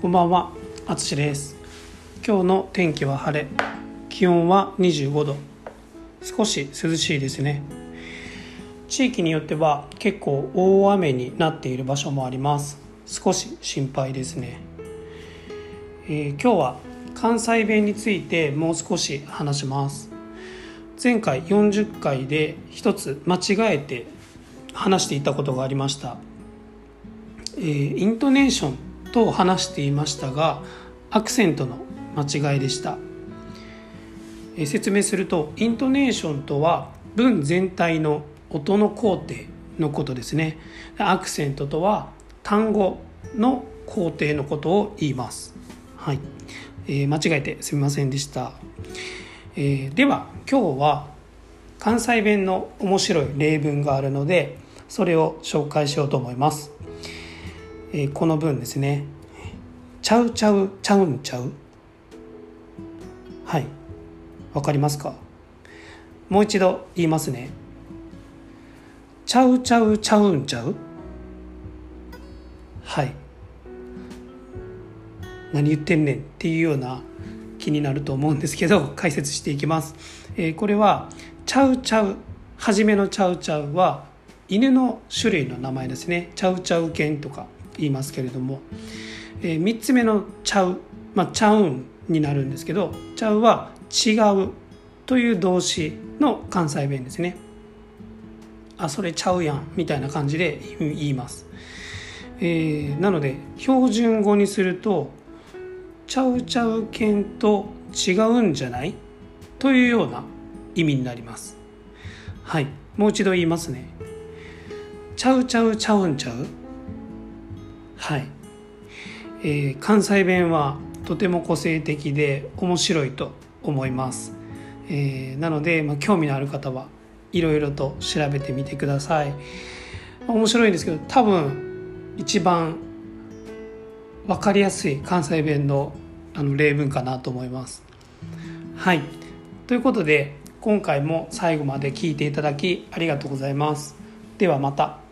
こんばんは、あつしです。今日の天気は晴れ、気温は25度、少し涼しいですね。地域によっては結構大雨になっている場所もあります。少し心配ですね。えー今日は関西弁についてもう少し話します。前回40回で一つ間違えて話していたことがありました。えーイントネーションと話していましたがアクセントの間違いでした、説明するとイントネーションとは文全体の音の工程のことですね。アクセントとは単語の工程のことを言います。はい、えー間違えてすみませんでした、えーでは今日は関西弁の面白い例文があるのでそれを紹介しようと思います。えーこの文ですね「ちゃうちゃうちゃうんちゃう」はい。わかりますか？もう一度言いますね「ちゃうちゃうちゃうんちゃう」はい。何言ってんねんっていうような気になると思うんですけど解説していきます、えーこれは「ちゃうちゃう」初めの「ちゃうちゃう」は犬の種類の名前ですね。チャウチャウ犬とか。言いますけれども、えー、3つ目の「ちゃう」まあ「ちゃうん」になるんですけど「ちゃう」は「違う」という動詞の関西弁ですね。あそれちゃうやんみたいな感じで言います、えーなので標準語にすると「ちゃうちゃう犬と違うんじゃない?」というような意味になります。はい。もう一度言いますね。ちゃうちゃうちゃうんちゃうはい、えー関西弁はとても個性的で面白いと思います、えーなので、まあ、興味のある方はいろいろと調べてみてください。面白いんですけど多分一番分かりやすい関西弁のあの例文かなと思います。はい。ということで今回も最後まで聞いていただきありがとうございます。ではまた。